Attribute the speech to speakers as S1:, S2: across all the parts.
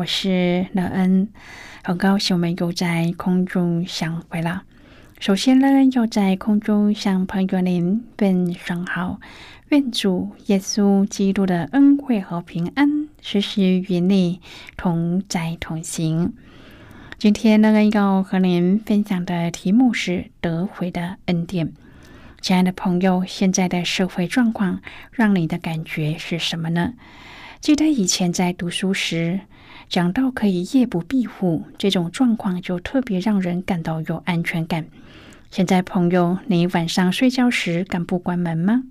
S1: 我是乐恩。很高兴我们又在空中相会了。首先呢，要在空中向朋友您问声好，愿主耶稣基督的恩惠和平安时时与你同在同行。今天呢，要和您分享的题目是得回的恩典。亲爱的朋友，现在的社会状况让你的感觉是什么呢？记得以前在读书时。讲到可以夜不闭户这种状况，就特别让人感到有安全感。现在，朋友，你晚上睡觉时敢不关门吗？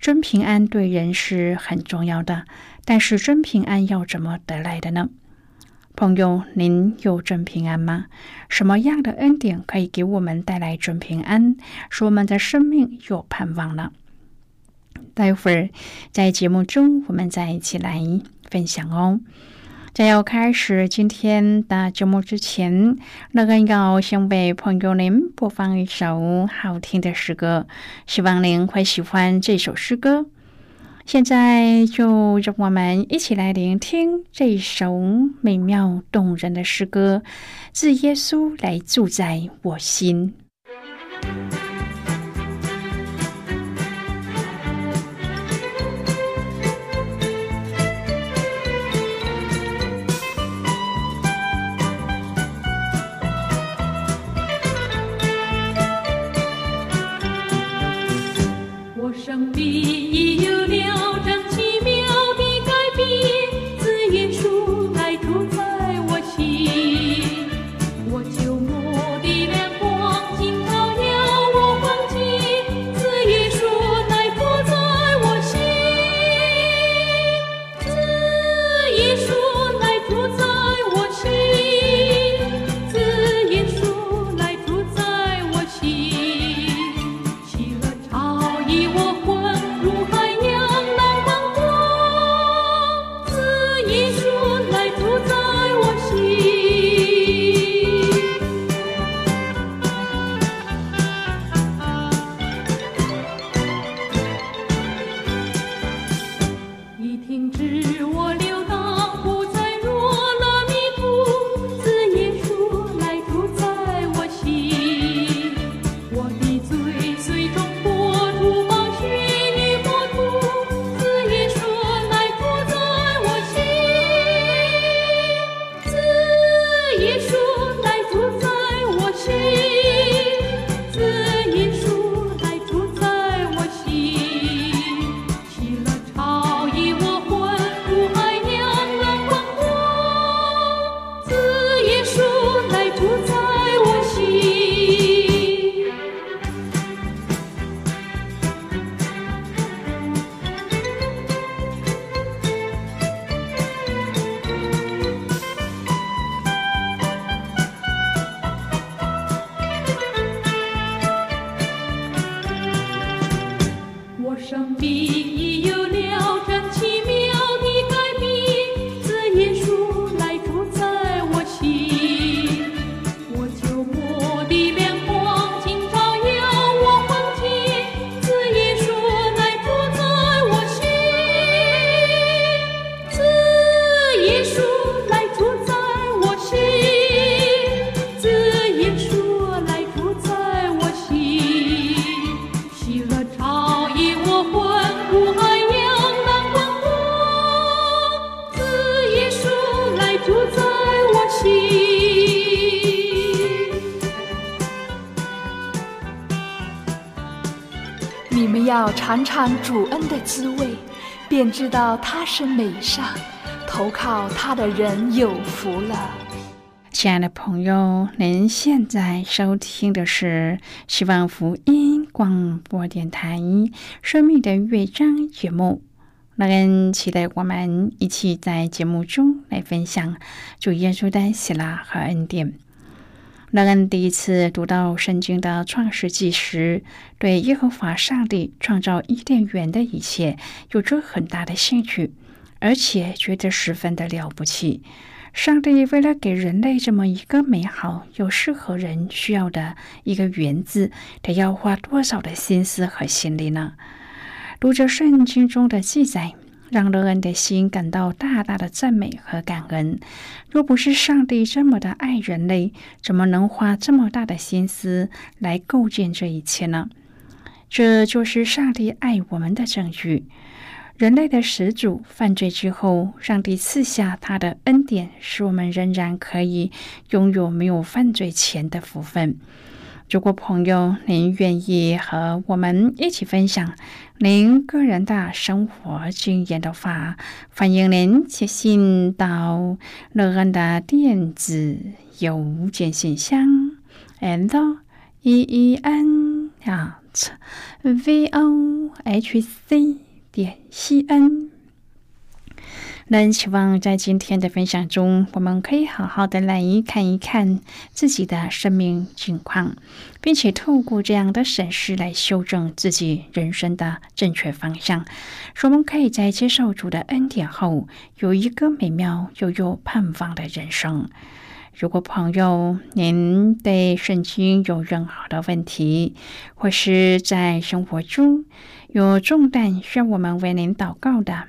S1: 真平安对人是很重要的，但是真平安要怎么得来的呢？朋友，您有真平安吗？什么样的恩典可以给我们带来真平安，使我们的生命有盼望呢？待会儿在节目中，我们再一起来分享哦。在要开始今天的节目之前，那个要先为朋友您播放一首好听的诗歌，希望您会喜欢这首诗歌。现在就让我们一起来聆听这首美妙动人的诗歌，自耶稣来住在我心。
S2: 生
S3: 主恩的滋味，便知道他是美善，投靠他的人有福了。
S1: 亲爱的朋友，您现在收听的是希望福音广播电台《生命的乐章》节目。那人期待我们一起在节目中来分享主耶稣的喜乐和恩典。莱恩第一次读到圣经的创世纪时，对耶和华上帝创造伊甸园的一切有着很大的兴趣，而且觉得十分的了不起。上帝为了给人类这么一个美好又适合人需要的一个园子，得要花多少的心思和心力呢？读着圣经中的记载，让乐恩的心感到大大的赞美和感恩。若不是上帝这么的爱人类，怎么能花这么大的心思来构建这一切呢？这就是上帝爱我们的证据。人类的始祖犯罪之后，上帝赐下他的恩典，使我们仍然可以拥有没有犯罪前的福分。如果朋友您愿意和我们一起分享您个人的生活经验的话，欢迎您写信到乐恩的电子邮件信箱，and e e n at v o h c。点 c n，那希望在今天的分享中，我们可以好好的来看一看自己的生命情况，并且透过这样的审视来修正自己人生的正确方向，使我们可以在接受主的恩典后，有一个美妙又有盼望的人生。如果朋友您对圣经有任何的问题，或是在生活中有重担需要我们为您祷告的，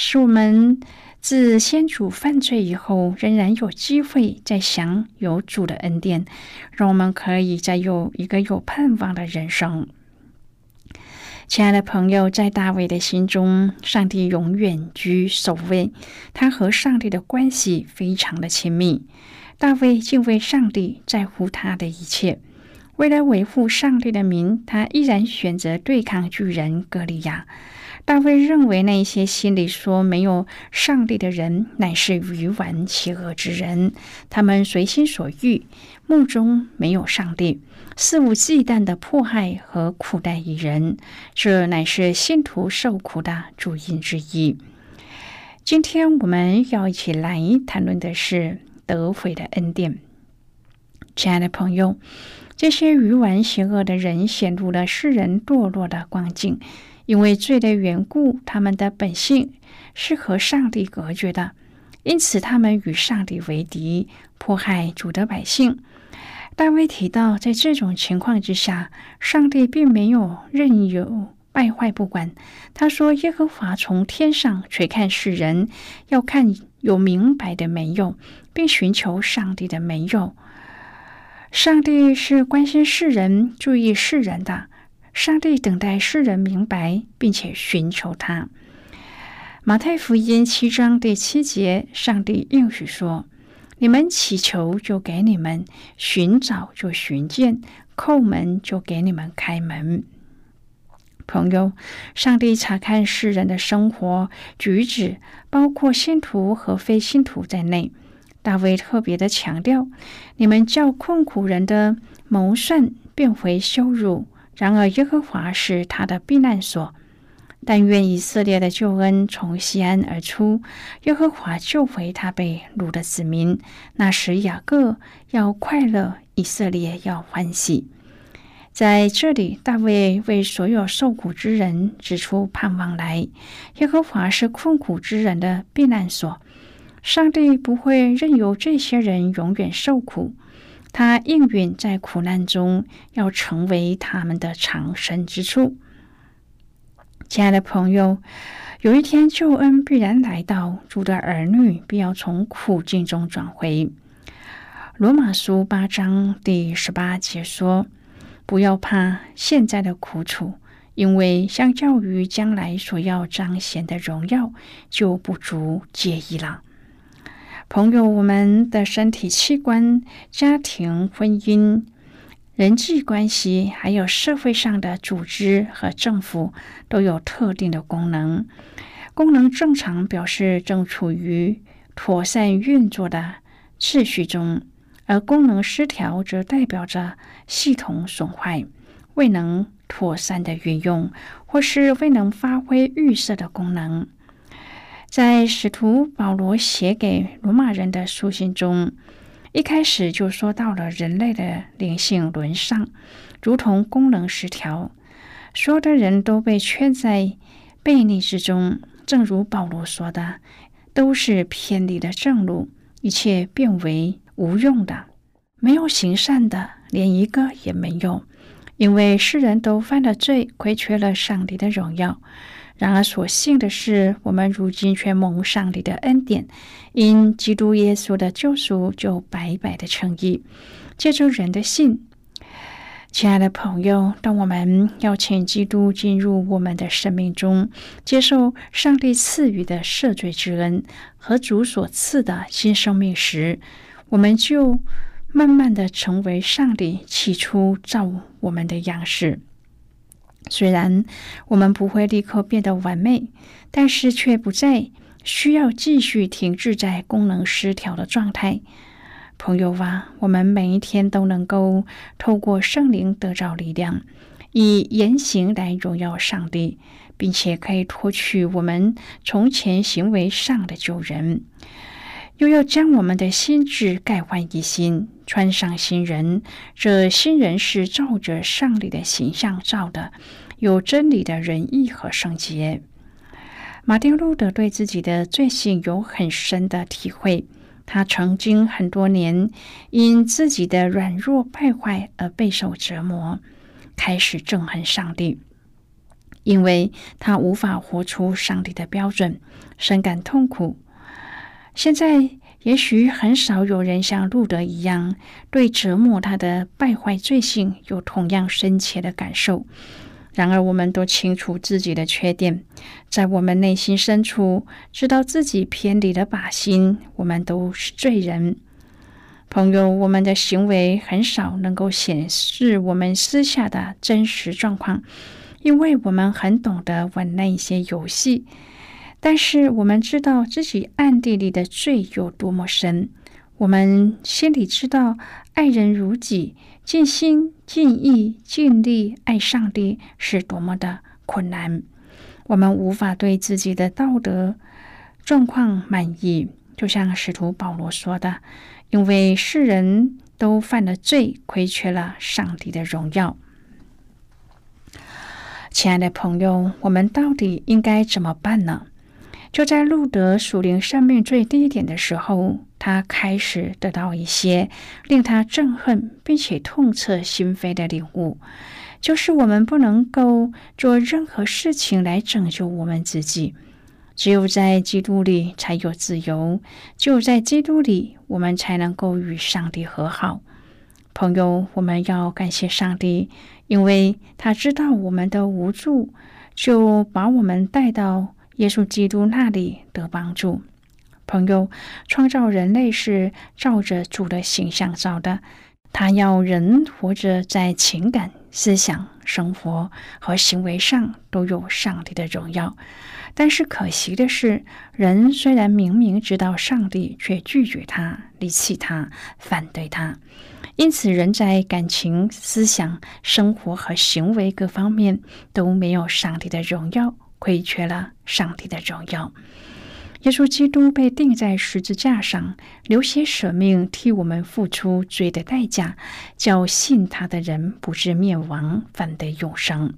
S1: 使我们自先主犯罪以后，仍然有机会再享有主的恩典，让我们可以再有一个有盼望的人生。亲爱的朋友，在大卫的心中，上帝永远居首位。他和上帝的关系非常的亲密。大卫敬畏上帝，在乎他的一切。为了维护上帝的名，他依然选择对抗巨人歌利亚。大卫认为那些心里说没有上帝的人，乃是愚顽邪恶之人。他们随心所欲，目中没有上帝。肆无忌惮的迫害和苦待一人，这乃是信徒受苦的主因之一。今天我们要一起来谈论的是得悔的恩典。亲爱的朋友，这些愚顽邪恶的人陷入了世人堕落的光景，因为罪的缘故，他们的本性是和上帝隔绝的，因此他们与上帝为敌，迫害主的百姓。大卫提到，在这种情况之下，上帝并没有任由败坏不管。他说：“耶和华从天上垂看世人，要看有明白的没有，并寻求上帝的没有。上帝是关心世人、注意世人的。上帝等待世人明白，并且寻求他。”马太福音七章第七节，上帝应许说。你们祈求，就给你们；寻找，就寻见；叩门，就给你们开门。朋友，上帝查看世人的生活举止，包括信徒和非信徒在内。大卫特别的强调：你们叫困苦人的谋算变回羞辱；然而，耶和华是他的避难所。但愿以色列的救恩从西安而出，耶和华救回他被掳的子民。那时雅各要快乐，以色列要欢喜。在这里，大卫为所有受苦之人指出盼望来。耶和华是困苦之人的避难所，上帝不会任由这些人永远受苦，他应允在苦难中要成为他们的藏身之处。亲爱的朋友，有一天救恩必然来到，主的儿女必要从苦境中转回。罗马书八章第十八节说：“不要怕现在的苦楚，因为相较于将来所要彰显的荣耀，就不足介意了。”朋友，我们的身体器官、家庭、婚姻。人际关系，还有社会上的组织和政府都有特定的功能。功能正常表示正处于妥善运作的秩序中，而功能失调则代表着系统损坏，未能妥善的运用，或是未能发挥预设的功能。在使徒保罗写给罗马人的书信中。一开始就说到了人类的灵性沦丧，如同功能失调，所有的人都被圈在悖逆之中。正如保罗说的，都是偏离了正路，一切变为无用的，没有行善的，连一个也没有，因为世人都犯了罪，亏缺了上帝的荣耀。然而，所幸的是，我们如今却蒙上帝的恩典，因基督耶稣的救赎，就白白的称义，借助人的信。亲爱的朋友，当我们邀请基督进入我们的生命中，接受上帝赐予的赦罪之恩和主所赐的新生命时，我们就慢慢的成为上帝起初造我们的样式。虽然我们不会立刻变得完美，但是却不再需要继续停滞在功能失调的状态。朋友啊，我们每一天都能够透过圣灵得着力量，以言行来荣耀上帝，并且可以脱去我们从前行为上的旧人，又要将我们的心智改换一新，穿上新人。这新人是照着上帝的形象造的。有真理的仁义和圣洁。马丁路德对自己的罪行有很深的体会。他曾经很多年因自己的软弱败坏而备受折磨，开始憎恨上帝，因为他无法活出上帝的标准，深感痛苦。现在也许很少有人像路德一样，对折磨他的败坏罪行有同样深切的感受。然而，我们都清楚自己的缺点，在我们内心深处知道自己偏离了靶心。我们都是罪人，朋友。我们的行为很少能够显示我们私下的真实状况，因为我们很懂得玩那一些游戏。但是，我们知道自己暗地里的罪有多么深。我们心里知道，爱人如己。尽心、尽意、尽力爱上帝是多么的困难，我们无法对自己的道德状况满意。就像使徒保罗说的：“因为世人都犯了罪，亏缺了上帝的荣耀。”亲爱的朋友，我们到底应该怎么办呢？就在路德属灵生命最低点的时候，他开始得到一些令他憎恨并且痛彻心扉的领悟，就是我们不能够做任何事情来拯救我们自己，只有在基督里才有自由，只有在基督里，我们才能够与上帝和好。朋友，我们要感谢上帝，因为他知道我们的无助，就把我们带到。耶稣基督那里得帮助，朋友，创造人类是照着主的形象造的。他要人活着在情感、思想、生活和行为上都有上帝的荣耀。但是可惜的是，人虽然明明知道上帝，却拒绝他、离弃他、反对他。因此，人在感情、思想、生活和行为各方面都没有上帝的荣耀。亏缺了上帝的荣耀。耶稣基督被钉在十字架上，流血舍命，替我们付出罪的代价，叫信他的人不至灭亡，反得永生。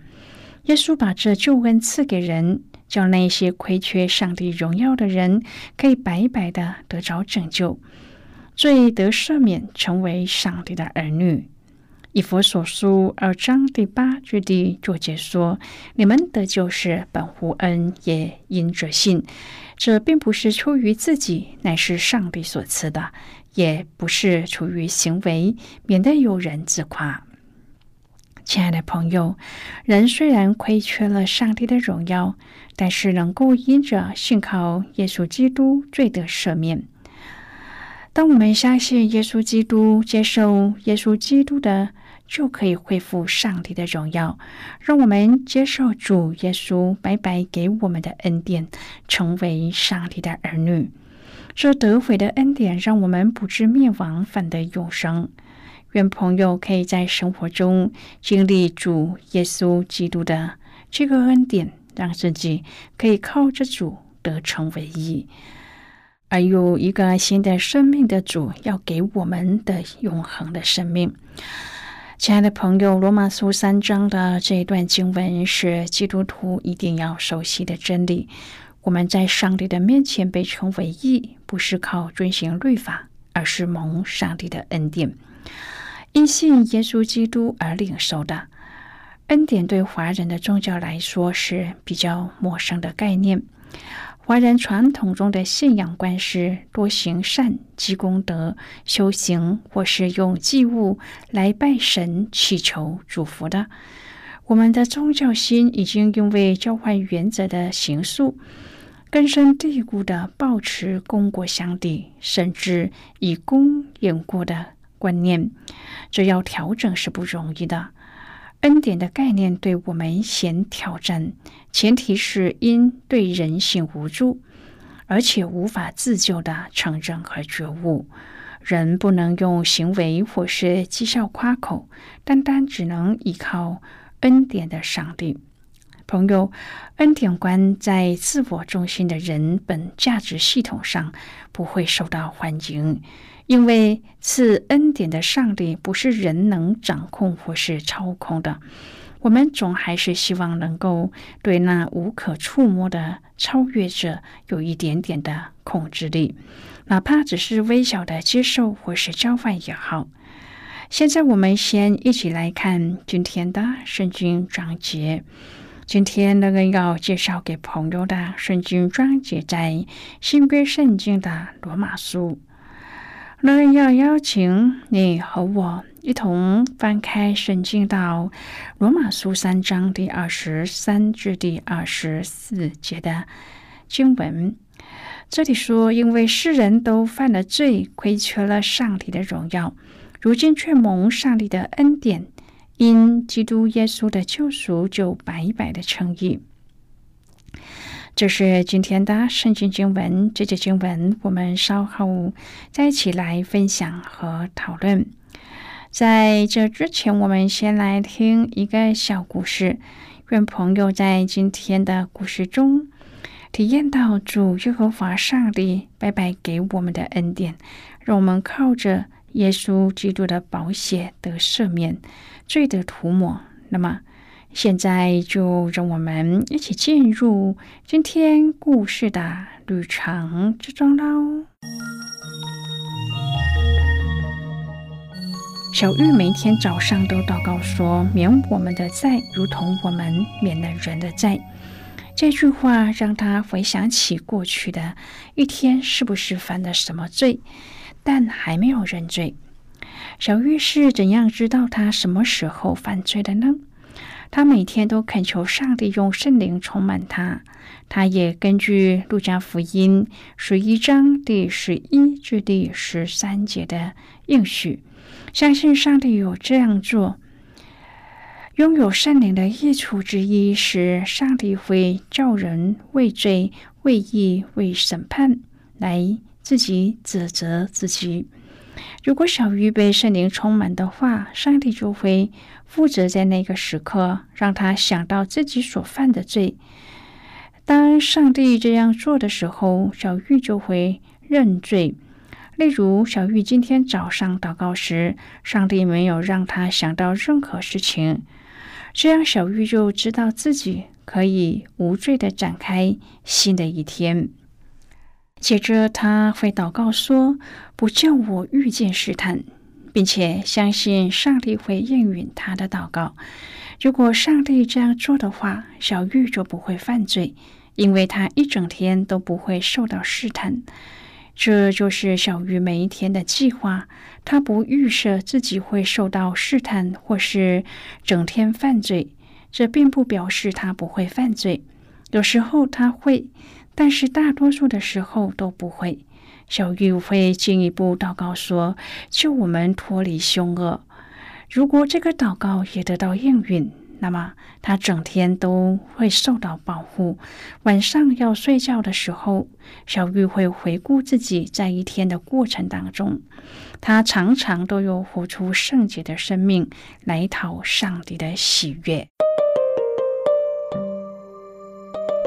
S1: 耶稣把这救恩赐给人，叫那些亏缺上帝荣耀的人，可以白白的得着拯救，罪得赦免，成为上帝的儿女。以佛所书二章第八句的作解说：“你们的救是本乎恩，也因着信。这并不是出于自己，乃是上帝所赐的；也不是出于行为，免得有人自夸。”亲爱的朋友，人虽然亏缺了上帝的荣耀，但是能够因着信靠耶稣基督，罪得赦免。当我们相信耶稣基督，接受耶稣基督的。就可以恢复上帝的荣耀，让我们接受主耶稣白白给我们的恩典，成为上帝的儿女。这得悔的恩典，让我们不知灭亡，反得永生。愿朋友可以在生活中经历主耶稣基督的这个恩典，让自己可以靠着主得成为义，而有一个新的生命的主要给我们的永恒的生命。亲爱的朋友，《罗马书》三章的这一段经文是基督徒一定要熟悉的真理。我们在上帝的面前被称为义，不是靠遵行律法，而是蒙上帝的恩典，因信耶稣基督而领受的恩典。对华人的宗教来说是比较陌生的概念。华人传统中的信仰观是多行善、积功德、修行，或是用祭物来拜神、祈求祝福的。我们的宗教心已经因为交换原则的形塑，根深蒂固的保持功过相抵，甚至以功掩过的观念，这要调整是不容易的。恩典的概念对我们显挑战，前提是因对人性无助，而且无法自救的承认和觉悟。人不能用行为或是绩效夸口，单单只能依靠恩典的上帝。朋友，恩典观在自我中心的人本价值系统上不会受到欢迎。因为赐恩典的上帝不是人能掌控或是操控的，我们总还是希望能够对那无可触摸的超越者有一点点的控制力，哪怕只是微小的接受或是交换也好。现在我们先一起来看今天的圣经章节。今天那个要介绍给朋友的圣经章节在新约圣经的罗马书。那要邀请你和我一同翻开圣经到罗马书三章第二十三至第二十四节的经文。这里说：“因为世人都犯了罪，亏缺了上帝的荣耀，如今却蒙上帝的恩典，因基督耶稣的救赎，就白白的称义。”这是今天的圣经经文，这节经文我们稍后再一起来分享和讨论。在这之前，我们先来听一个小故事。愿朋友在今天的故事中体验到主耶和华上帝白白给我们的恩典，让我们靠着耶稣基督的宝血得赦免、罪的涂抹。那么。现在就让我们一起进入今天故事的旅程之中喽。小玉每天早上都祷告说：“免我们的债，如同我们免了人的债。”这句话让他回想起过去的一天，是不是犯了什么罪，但还没有认罪。小玉是怎样知道他什么时候犯罪的呢？他每天都恳求上帝用圣灵充满他。他也根据路加福音十一章第十一至第十三节的应许，相信上帝有这样做。拥有圣灵的益处之一是，上帝会叫人为罪、为义、为审判来自己指责自己。如果小鱼被圣灵充满的话，上帝就会负责在那个时刻让他想到自己所犯的罪。当上帝这样做的时候，小玉就会认罪。例如，小玉今天早上祷告时，上帝没有让他想到任何事情，这样小玉就知道自己可以无罪的展开新的一天。接着他会祷告说：“不叫我遇见试探，并且相信上帝会应允他的祷告。如果上帝这样做的话，小玉就不会犯罪，因为他一整天都不会受到试探。这就是小玉每一天的计划。他不预设自己会受到试探，或是整天犯罪。这并不表示他不会犯罪。有时候他会，但是大多数的时候都不会。小玉会进一步祷告说：“救我们脱离凶恶。”如果这个祷告也得到应允，那么他整天都会受到保护。晚上要睡觉的时候，小玉会回顾自己在一天的过程当中，他常常都有活出圣洁的生命来讨上帝的喜悦。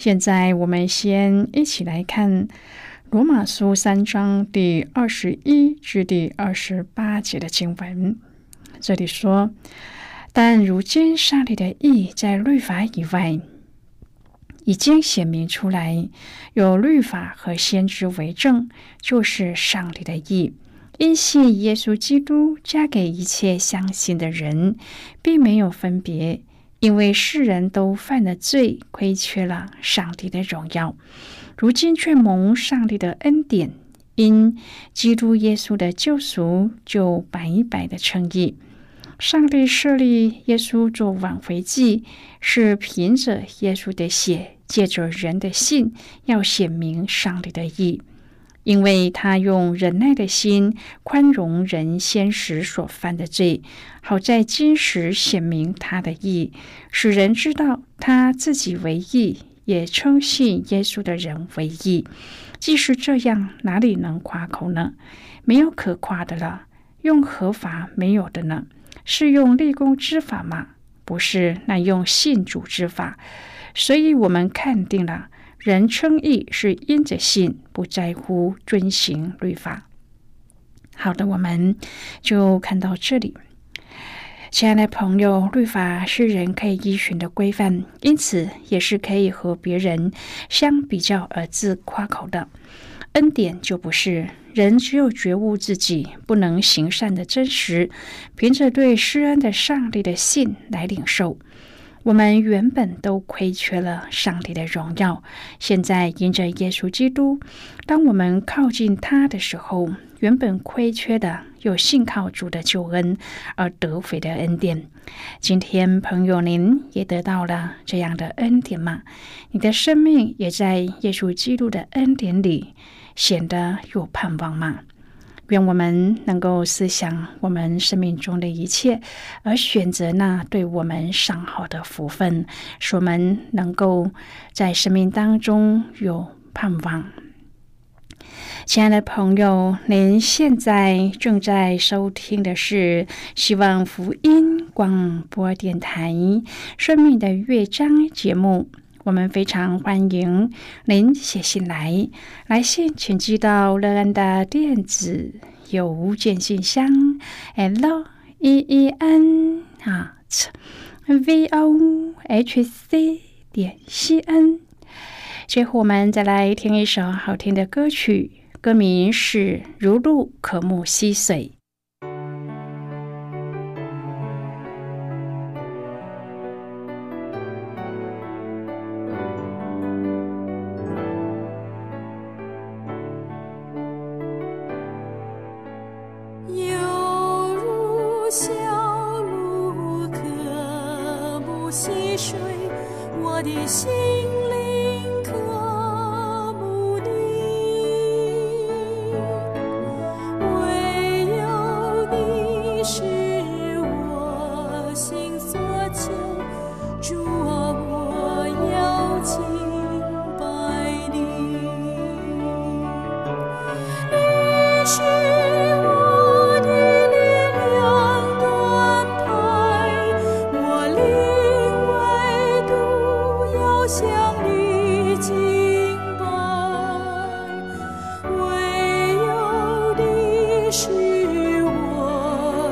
S1: 现在我们先一起来看《罗马书》三章第二十一至第二十八节的经文。这里说：“但如今上帝的意在律法以外已经显明出来，有律法和先知为证，就是上帝的意。因信耶稣基督，加给一切相信的人，并没有分别。”因为世人都犯了罪，亏缺了上帝的荣耀，如今却蒙上帝的恩典，因基督耶稣的救赎，就白白的称义。上帝设立耶稣做挽回祭，是凭着耶稣的血，借着人的信，要显明上帝的义。因为他用忍耐的心宽容人先时所犯的罪，好在今时显明他的义，使人知道他自己为义，也称信耶稣的人为义。即使这样，哪里能夸口呢？没有可夸的了。用合法没有的呢？是用立功之法吗？不是，那用信主之法。所以我们看定了。人称义是因着信，不在乎遵行律法。好的，我们就看到这里。亲爱的朋友，律法是人可以依循的规范，因此也是可以和别人相比较而自夸口的。恩典就不是人只有觉悟自己不能行善的真实，凭着对施恩的上帝的信来领受。我们原本都亏缺了上帝的荣耀，现在因着耶稣基督，当我们靠近他的时候，原本亏缺的又信靠主的救恩而得回的恩典。今天，朋友，您也得到了这样的恩典吗？你的生命也在耶稣基督的恩典里显得有盼望吗？愿我们能够思想我们生命中的一切，而选择那对我们上好的福分，使我们能够在生命当中有盼望。亲爱的朋友，您现在正在收听的是希望福音广播电台《生命的乐章》节目。我们非常欢迎您写信来，来信请寄到乐安的电子邮件信箱，l e e n 啊，v o h c 点 c n。最后，我们再来听一首好听的歌曲，歌名是《如露可慕溪水》。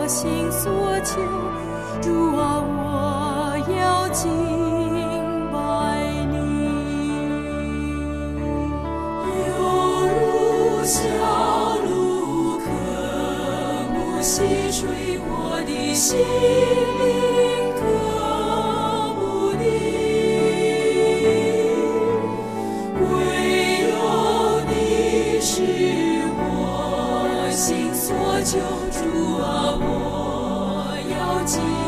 S2: 心所求。主啊，我要敬拜你。犹如小鹿渴慕溪水，我的心灵要